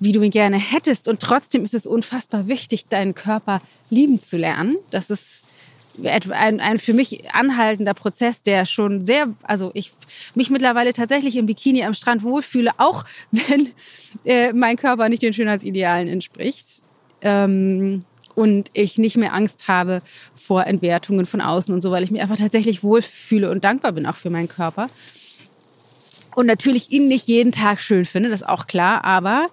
wie du ihn gerne hättest. Und trotzdem ist es unfassbar wichtig, deinen Körper lieben zu lernen. Das ist ein, ein für mich anhaltender Prozess, der schon sehr, also ich mich mittlerweile tatsächlich im Bikini am Strand wohlfühle, auch wenn äh, mein Körper nicht den Schönheitsidealen entspricht. Ähm, und ich nicht mehr Angst habe vor Entwertungen von außen und so, weil ich mich einfach tatsächlich wohlfühle und dankbar bin auch für meinen Körper. Und natürlich ihn nicht jeden Tag schön finde, das ist auch klar, aber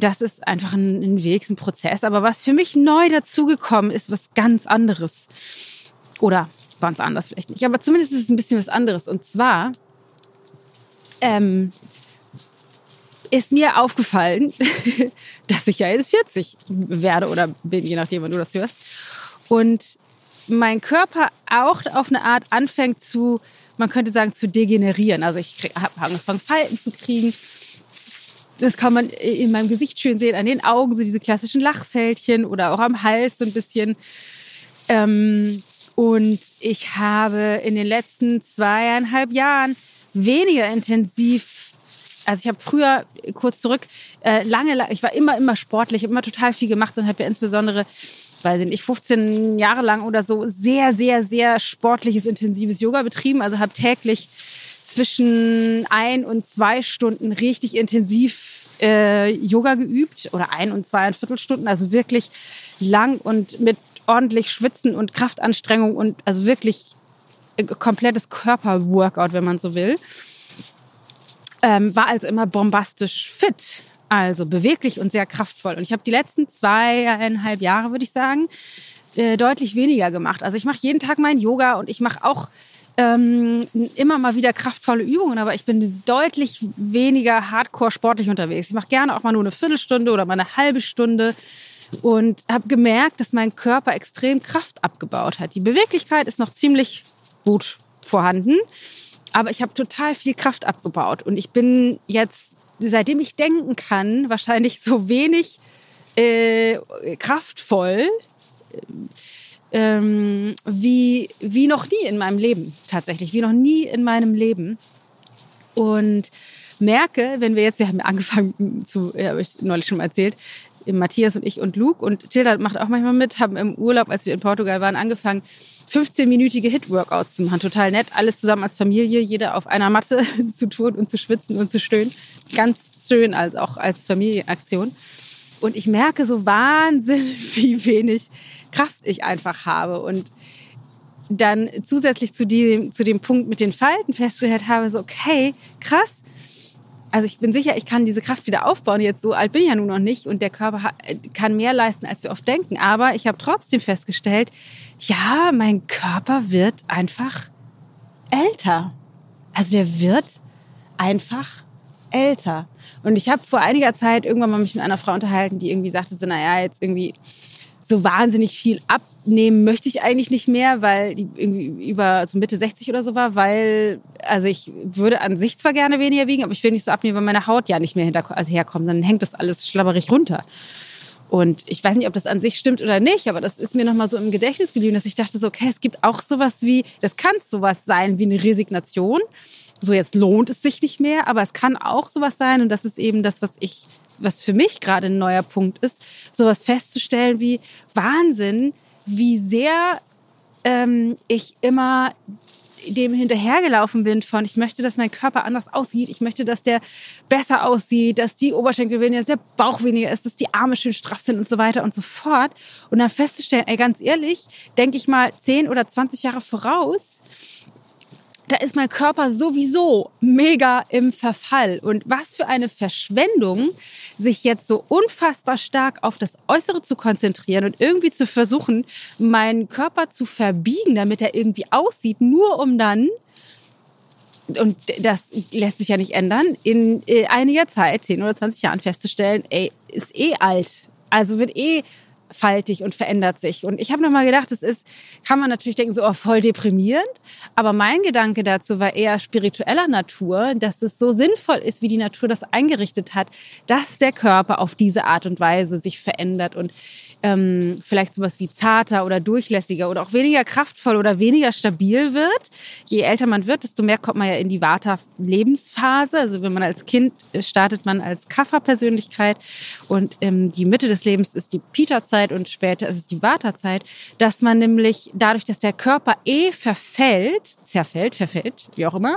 das ist einfach ein, ein Weg, ein Prozess. Aber was für mich neu dazugekommen ist, was ganz anderes. Oder ganz anders vielleicht nicht, aber zumindest ist es ein bisschen was anderes. Und zwar ähm, ist mir aufgefallen, dass ich ja jetzt 40 werde oder bin, je nachdem, wann du das hörst. Und mein Körper auch auf eine Art anfängt zu, man könnte sagen, zu degenerieren. Also ich habe angefangen, Falten zu kriegen. Das kann man in meinem Gesicht schön sehen, an den Augen, so diese klassischen Lachfältchen oder auch am Hals so ein bisschen. Ähm, und ich habe in den letzten zweieinhalb Jahren weniger intensiv also ich habe früher kurz zurück äh, lange, ich war immer immer sportlich, immer total viel gemacht und habe ja insbesondere weiß ich nicht, 15 Jahre lang oder so sehr, sehr, sehr sportliches, intensives Yoga betrieben. Also habe täglich zwischen ein und zwei Stunden richtig intensiv äh, Yoga geübt oder ein und zweieinviertel Stunden. Also wirklich lang und mit ordentlich Schwitzen und Kraftanstrengung und also wirklich äh, komplettes Körperworkout, wenn man so will. Ähm, war also immer bombastisch fit, also beweglich und sehr kraftvoll. Und ich habe die letzten zweieinhalb Jahre, würde ich sagen, äh, deutlich weniger gemacht. Also ich mache jeden Tag mein Yoga und ich mache auch ähm, immer mal wieder kraftvolle Übungen, aber ich bin deutlich weniger hardcore sportlich unterwegs. Ich mache gerne auch mal nur eine Viertelstunde oder mal eine halbe Stunde und habe gemerkt, dass mein Körper extrem Kraft abgebaut hat. Die Beweglichkeit ist noch ziemlich gut vorhanden. Aber ich habe total viel Kraft abgebaut und ich bin jetzt, seitdem ich denken kann, wahrscheinlich so wenig äh, kraftvoll ähm, wie, wie noch nie in meinem Leben tatsächlich, wie noch nie in meinem Leben. Und merke, wenn wir jetzt, wir haben angefangen zu, ja, habe ich neulich schon mal erzählt, Matthias und ich und Luke und Tilda macht auch manchmal mit, haben im Urlaub, als wir in Portugal waren, angefangen, 15-minütige Hit-Workouts zu machen. Total nett. Alles zusammen als Familie, jeder auf einer Matte zu tun und zu schwitzen und zu stöhnen. Ganz schön, als auch als Familienaktion. Und ich merke so wahnsinnig, wie wenig Kraft ich einfach habe. Und dann zusätzlich zu dem, zu dem Punkt mit den Falten festgestellt habe, so, okay, krass. Also ich bin sicher, ich kann diese Kraft wieder aufbauen. Jetzt so alt bin ich ja nun noch nicht und der Körper kann mehr leisten, als wir oft denken. Aber ich habe trotzdem festgestellt, ja, mein Körper wird einfach älter. Also der wird einfach älter. Und ich habe vor einiger Zeit irgendwann mal mich mit einer Frau unterhalten, die irgendwie sagte, so, naja, jetzt irgendwie so wahnsinnig viel abnehmen möchte ich eigentlich nicht mehr, weil irgendwie über so Mitte 60 oder so war, weil, also ich würde an sich zwar gerne weniger wiegen, aber ich will nicht so abnehmen, weil meine Haut ja nicht mehr hinter, also herkommt. Dann hängt das alles schlabberig runter. Und ich weiß nicht, ob das an sich stimmt oder nicht, aber das ist mir nochmal so im Gedächtnis geblieben, dass ich dachte so, okay, es gibt auch sowas wie, das kann sowas sein wie eine Resignation. So jetzt lohnt es sich nicht mehr, aber es kann auch sowas sein und das ist eben das, was ich, was für mich gerade ein neuer Punkt ist, sowas festzustellen wie Wahnsinn, wie sehr ähm, ich immer dem hinterhergelaufen bin von, ich möchte, dass mein Körper anders aussieht, ich möchte, dass der besser aussieht, dass die Oberschenkel weniger, dass der Bauch weniger ist, dass die Arme schön straff sind und so weiter und so fort. Und dann festzustellen, ey, ganz ehrlich, denke ich mal 10 oder 20 Jahre voraus, da ist mein Körper sowieso mega im Verfall. Und was für eine Verschwendung, sich jetzt so unfassbar stark auf das Äußere zu konzentrieren und irgendwie zu versuchen, meinen Körper zu verbiegen, damit er irgendwie aussieht, nur um dann und das lässt sich ja nicht ändern, in äh, einiger Zeit, 10 oder 20 Jahren festzustellen, ey, ist eh alt. Also wird eh faltig und verändert sich. Und ich habe nochmal gedacht, es ist, kann man natürlich denken, so oh, voll deprimierend. Aber mein Gedanke dazu war eher spiritueller Natur, dass es so sinnvoll ist, wie die Natur das eingerichtet hat, dass der Körper auf diese Art und Weise sich verändert und ähm, vielleicht sowas wie zarter oder durchlässiger oder auch weniger kraftvoll oder weniger stabil wird. Je älter man wird, desto mehr kommt man ja in die Vata-Lebensphase. Also wenn man als Kind äh, startet man als Kapha-Persönlichkeit und ähm, die Mitte des Lebens ist die Pita-Zeit und später ist es die Vata-Zeit, dass man nämlich dadurch, dass der Körper eh verfällt, zerfällt, verfällt, wie auch immer,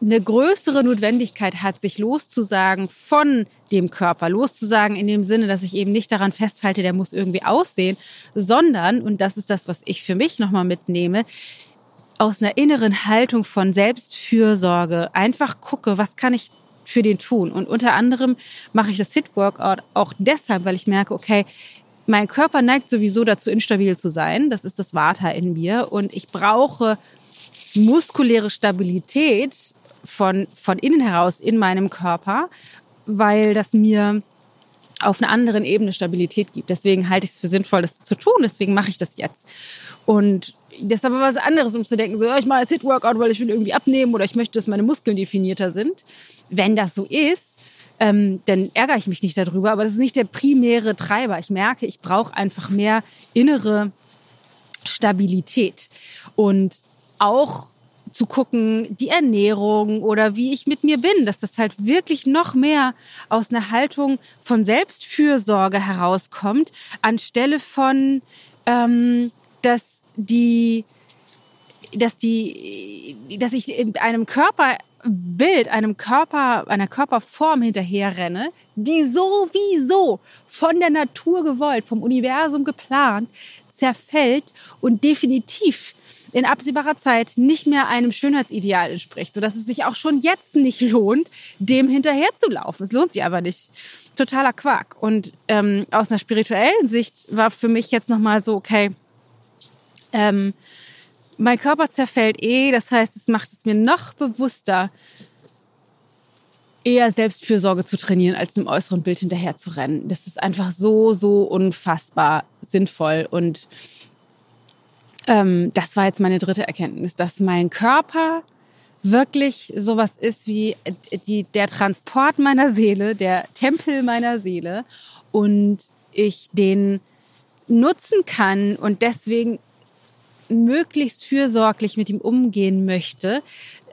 eine größere Notwendigkeit hat, sich loszusagen von dem Körper, loszusagen in dem Sinne, dass ich eben nicht daran festhalte, der muss irgendwie aussehen, sondern, und das ist das, was ich für mich nochmal mitnehme, aus einer inneren Haltung von Selbstfürsorge einfach gucke, was kann ich für den tun. Und unter anderem mache ich das Sit-Workout auch deshalb, weil ich merke, okay, mein Körper neigt sowieso dazu, instabil zu sein. Das ist das Vata in mir. Und ich brauche muskuläre Stabilität von, von innen heraus in meinem Körper, weil das mir auf einer anderen Ebene Stabilität gibt. Deswegen halte ich es für sinnvoll, das zu tun. Deswegen mache ich das jetzt. Und das ist aber was anderes, um zu denken, so, ich mache jetzt Hit-Workout, weil ich will irgendwie abnehmen oder ich möchte, dass meine Muskeln definierter sind. Wenn das so ist, ähm, dann ärgere ich mich nicht darüber. Aber das ist nicht der primäre Treiber. Ich merke, ich brauche einfach mehr innere Stabilität. Und auch zu gucken, die Ernährung oder wie ich mit mir bin, dass das halt wirklich noch mehr aus einer Haltung von Selbstfürsorge herauskommt, anstelle von, ähm, dass die, dass die, dass ich in einem Körperbild, einem Körper, einer Körperform hinterherrenne, die sowieso von der Natur gewollt, vom Universum geplant, zerfällt und definitiv in absehbarer Zeit nicht mehr einem Schönheitsideal entspricht, sodass es sich auch schon jetzt nicht lohnt, dem hinterherzulaufen. Es lohnt sich aber nicht. Totaler Quark. Und ähm, aus einer spirituellen Sicht war für mich jetzt nochmal so, okay, ähm, mein Körper zerfällt eh, das heißt, es macht es mir noch bewusster, eher Selbstfürsorge zu trainieren, als dem äußeren Bild hinterher zu rennen. Das ist einfach so, so unfassbar sinnvoll und ähm, das war jetzt meine dritte Erkenntnis, dass mein Körper wirklich sowas ist wie die, der Transport meiner Seele, der Tempel meiner Seele. Und ich den nutzen kann und deswegen möglichst fürsorglich mit ihm umgehen möchte,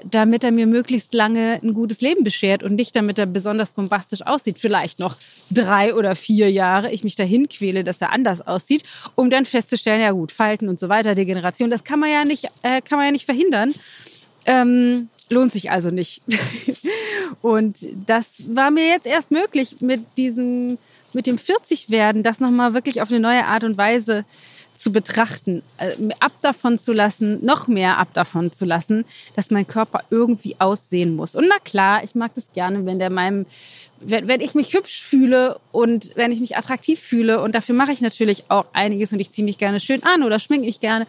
damit er mir möglichst lange ein gutes Leben beschert und nicht damit er besonders bombastisch aussieht. Vielleicht noch drei oder vier Jahre ich mich dahin quäle, dass er anders aussieht, um dann festzustellen, ja gut, Falten und so weiter, Degeneration, das kann man ja nicht, äh, kann man ja nicht verhindern. Ähm, lohnt sich also nicht. und das war mir jetzt erst möglich mit diesem, mit dem 40 werden, das nochmal wirklich auf eine neue Art und Weise zu betrachten, äh, ab davon zu lassen, noch mehr ab davon zu lassen, dass mein Körper irgendwie aussehen muss. Und na klar, ich mag das gerne, wenn der meinem, wenn, wenn ich mich hübsch fühle und wenn ich mich attraktiv fühle und dafür mache ich natürlich auch einiges und ich ziehe mich gerne schön an oder schminke mich gerne.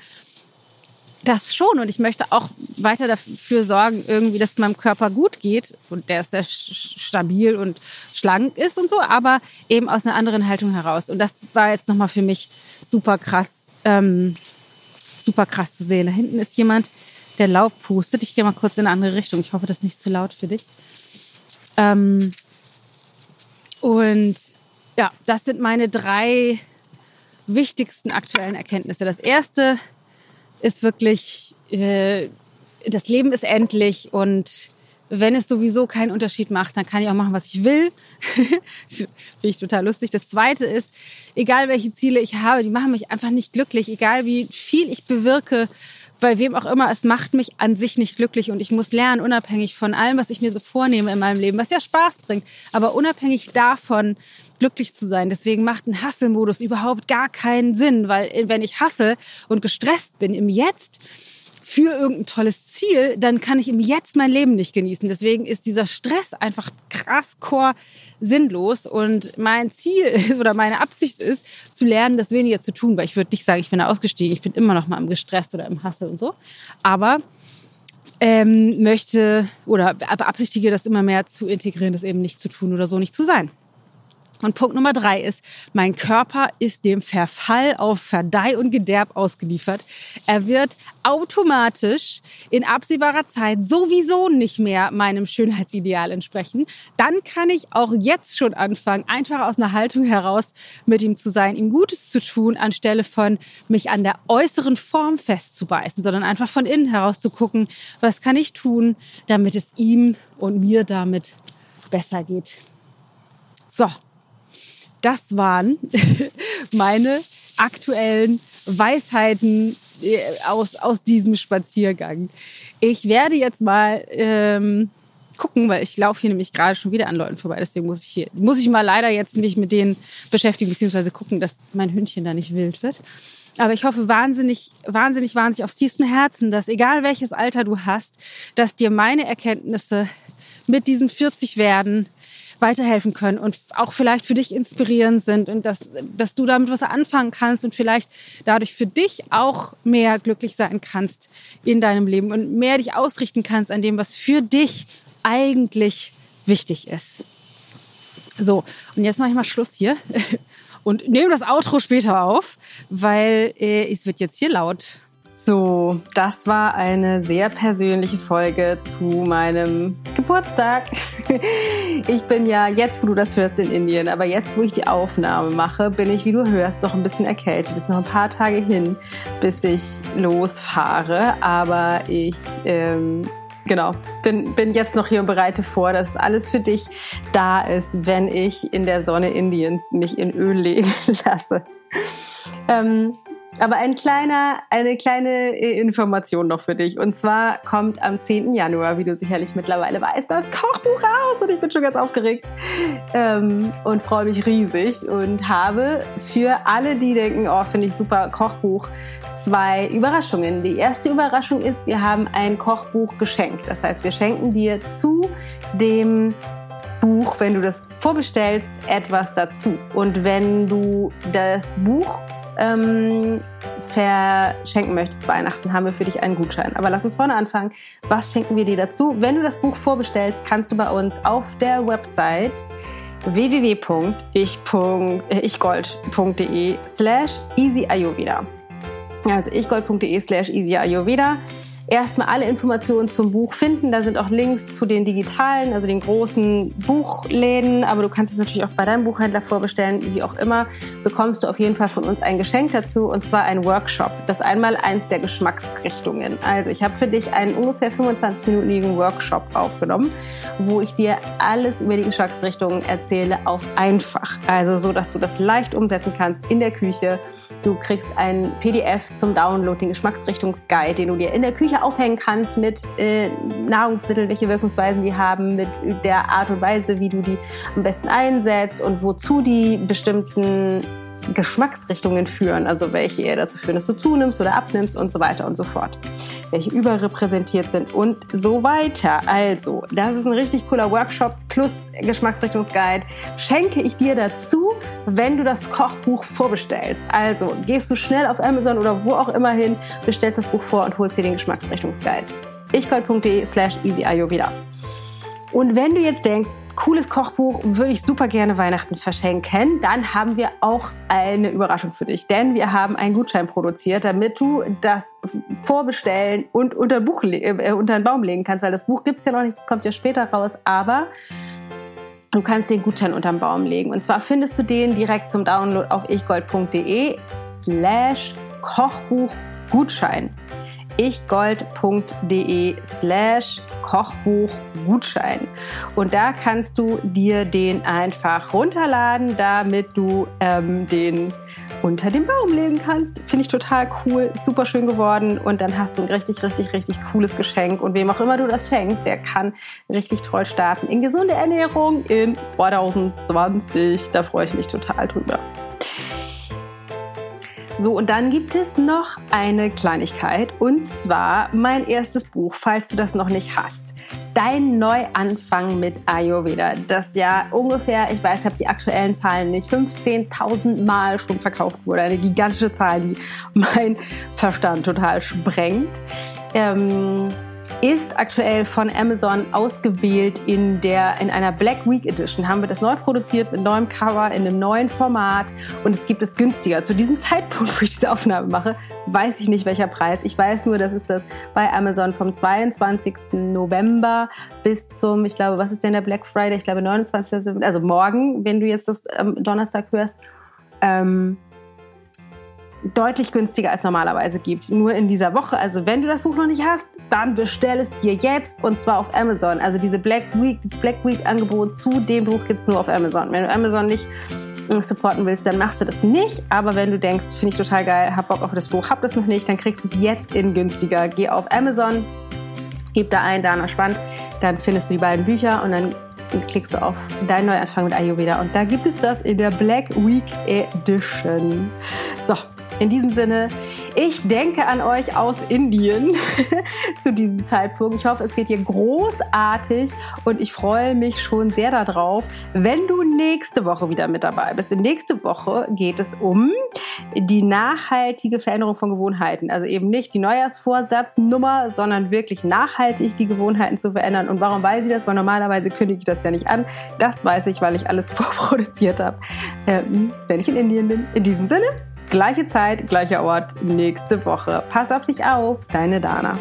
Das schon und ich möchte auch weiter dafür sorgen, irgendwie, dass es meinem Körper gut geht und der sehr stabil und schlank ist und so, aber eben aus einer anderen Haltung heraus. Und das war jetzt nochmal für mich super krass, ähm, super krass zu sehen. Da hinten ist jemand, der Laub pustet. Ich gehe mal kurz in eine andere Richtung. Ich hoffe, das ist nicht zu laut für dich. Ähm, und ja, das sind meine drei wichtigsten aktuellen Erkenntnisse. Das erste ist wirklich, äh, das Leben ist endlich und wenn es sowieso keinen Unterschied macht, dann kann ich auch machen, was ich will. Finde ich total lustig. Das Zweite ist, egal welche Ziele ich habe, die machen mich einfach nicht glücklich. Egal wie viel ich bewirke, bei wem auch immer, es macht mich an sich nicht glücklich und ich muss lernen, unabhängig von allem, was ich mir so vornehme in meinem Leben, was ja Spaß bringt, aber unabhängig davon glücklich zu sein. Deswegen macht ein Hustle-Modus überhaupt gar keinen Sinn, weil wenn ich hasse und gestresst bin im Jetzt, für irgendein tolles Ziel, dann kann ich im Jetzt mein Leben nicht genießen. Deswegen ist dieser Stress einfach krass core sinnlos. Und mein Ziel ist oder meine Absicht ist, zu lernen, das weniger zu tun. Weil ich würde nicht sagen, ich bin da ausgestiegen. Ich bin immer noch mal im Gestresst oder im Hassel und so. Aber ähm, möchte oder beabsichtige das immer mehr zu integrieren, das eben nicht zu tun oder so nicht zu sein. Und Punkt Nummer drei ist, mein Körper ist dem Verfall auf Verdeih und Gederb ausgeliefert. Er wird automatisch in absehbarer Zeit sowieso nicht mehr meinem Schönheitsideal entsprechen. Dann kann ich auch jetzt schon anfangen, einfach aus einer Haltung heraus mit ihm zu sein, ihm Gutes zu tun, anstelle von mich an der äußeren Form festzubeißen, sondern einfach von innen heraus zu gucken, was kann ich tun, damit es ihm und mir damit besser geht. So, das waren meine aktuellen Weisheiten äh, aus, aus diesem Spaziergang. Ich werde jetzt mal ähm, gucken, weil ich laufe hier nämlich gerade schon wieder an Leuten vorbei. Deswegen muss ich hier, muss ich mal leider jetzt mich mit denen beschäftigen, beziehungsweise gucken, dass mein Hündchen da nicht wild wird. Aber ich hoffe wahnsinnig, wahnsinnig, wahnsinnig aufs tiefste Herzen, dass egal welches Alter du hast, dass dir meine Erkenntnisse mit diesem 40 werden weiterhelfen können und auch vielleicht für dich inspirierend sind und dass, dass du damit was anfangen kannst und vielleicht dadurch für dich auch mehr glücklich sein kannst in deinem Leben und mehr dich ausrichten kannst an dem, was für dich eigentlich wichtig ist. So, und jetzt mache ich mal Schluss hier und nehme das Outro später auf, weil äh, es wird jetzt hier laut so, das war eine sehr persönliche Folge zu meinem Geburtstag. Ich bin ja jetzt, wo du das hörst, in Indien, aber jetzt, wo ich die Aufnahme mache, bin ich, wie du hörst, noch ein bisschen erkältet. Es ist noch ein paar Tage hin, bis ich losfahre, aber ich ähm, genau, bin, bin jetzt noch hier und bereite vor, dass alles für dich da ist, wenn ich in der Sonne Indiens mich in Öl legen lasse. Ähm, aber ein kleiner, eine kleine äh, Information noch für dich. Und zwar kommt am 10. Januar, wie du sicherlich mittlerweile weißt, das Kochbuch raus. Und ich bin schon ganz aufgeregt ähm, und freue mich riesig. Und habe für alle, die denken, oh, finde ich super, Kochbuch, zwei Überraschungen. Die erste Überraschung ist, wir haben ein Kochbuch geschenkt. Das heißt, wir schenken dir zu dem Buch, wenn du das vorbestellst, etwas dazu. Und wenn du das Buch ähm, verschenken möchtest Weihnachten, haben wir für dich einen Gutschein. Aber lass uns vorne anfangen. Was schenken wir dir dazu? Wenn du das Buch vorbestellst, kannst du bei uns auf der Website www.ichgold.de slash easyayurveda. Also ichgold.de slash easyayurveda erstmal alle Informationen zum Buch finden. Da sind auch Links zu den digitalen, also den großen Buchläden. Aber du kannst es natürlich auch bei deinem Buchhändler vorbestellen. Wie auch immer, bekommst du auf jeden Fall von uns ein Geschenk dazu und zwar ein Workshop. Das ist einmal eins der Geschmacksrichtungen. Also ich habe für dich einen ungefähr 25-minütigen Workshop aufgenommen, wo ich dir alles über die Geschmacksrichtungen erzähle auf einfach. Also so, dass du das leicht umsetzen kannst in der Küche. Du kriegst ein PDF zum Download, den Geschmacksrichtungsguide, den du dir in der Küche Bücher aufhängen kannst mit äh, Nahrungsmitteln, welche Wirkungsweisen die haben, mit der Art und Weise, wie du die am besten einsetzt und wozu die bestimmten Geschmacksrichtungen führen, also welche eher dazu führen, dass du zunimmst oder abnimmst und so weiter und so fort. Welche überrepräsentiert sind und so weiter. Also, das ist ein richtig cooler Workshop plus Geschmacksrichtungsguide. Schenke ich dir dazu, wenn du das Kochbuch vorbestellst. Also, gehst du schnell auf Amazon oder wo auch immer hin, bestellst das Buch vor und holst dir den Geschmacksrichtungsguide. ichgold.de slash easyayurveda. Und wenn du jetzt denkst, cooles Kochbuch, würde ich super gerne Weihnachten verschenken. Dann haben wir auch eine Überraschung für dich, denn wir haben einen Gutschein produziert, damit du das vorbestellen und unter, Buch, äh, unter den Baum legen kannst, weil das Buch gibt es ja noch nicht, das kommt ja später raus, aber du kannst den Gutschein unter den Baum legen. Und zwar findest du den direkt zum Download auf ichgold.de slash Kochbuch Gutschein ichgold.de slash Kochbuch-Gutschein. Und da kannst du dir den einfach runterladen, damit du ähm, den unter den Baum legen kannst. Finde ich total cool, super schön geworden und dann hast du ein richtig, richtig, richtig cooles Geschenk. Und wem auch immer du das schenkst, der kann richtig toll starten in gesunde Ernährung in 2020. Da freue ich mich total drüber. So, und dann gibt es noch eine Kleinigkeit und zwar mein erstes Buch, falls du das noch nicht hast. Dein Neuanfang mit Ayurveda, das ja ungefähr, ich weiß, ich habe die aktuellen Zahlen nicht, 15.000 Mal schon verkauft wurde. Eine gigantische Zahl, die mein Verstand total sprengt. Ähm, ist aktuell von Amazon ausgewählt in der in einer Black Week Edition. Haben wir das neu produziert mit neuem Cover in einem neuen Format und es gibt es günstiger. Zu diesem Zeitpunkt, wo ich diese Aufnahme mache, weiß ich nicht welcher Preis. Ich weiß nur, dass es das bei Amazon vom 22. November bis zum, ich glaube, was ist denn der Black Friday? Ich glaube 29. Also morgen, wenn du jetzt das ähm, Donnerstag hörst. Ähm, deutlich günstiger als normalerweise gibt. Nur in dieser Woche. Also wenn du das Buch noch nicht hast, dann bestell es dir jetzt und zwar auf Amazon. Also diese Black Week, das Black Week Angebot zu dem Buch gibt es nur auf Amazon. Wenn du Amazon nicht äh, supporten willst, dann machst du das nicht. Aber wenn du denkst, finde ich total geil, hab Bock auf das Buch, hab das noch nicht, dann kriegst du es jetzt in günstiger. Geh auf Amazon, gib da ein, Dana Spannend, dann findest du die beiden Bücher und dann klickst du auf Dein Neuanfang mit Ayurveda. Und da gibt es das in der Black Week Edition. So, in diesem Sinne, ich denke an euch aus Indien zu diesem Zeitpunkt. Ich hoffe, es geht dir großartig und ich freue mich schon sehr darauf, wenn du nächste Woche wieder mit dabei bist. Und nächste Woche geht es um die nachhaltige Veränderung von Gewohnheiten. Also eben nicht die Neujahrsvorsatznummer, sondern wirklich nachhaltig die Gewohnheiten zu verändern. Und warum weiß ich das? Weil normalerweise kündige ich das ja nicht an. Das weiß ich, weil ich alles vorproduziert habe, ähm, wenn ich in Indien bin. In diesem Sinne, Gleiche Zeit, gleicher Ort nächste Woche. Pass auf dich auf, deine Dana.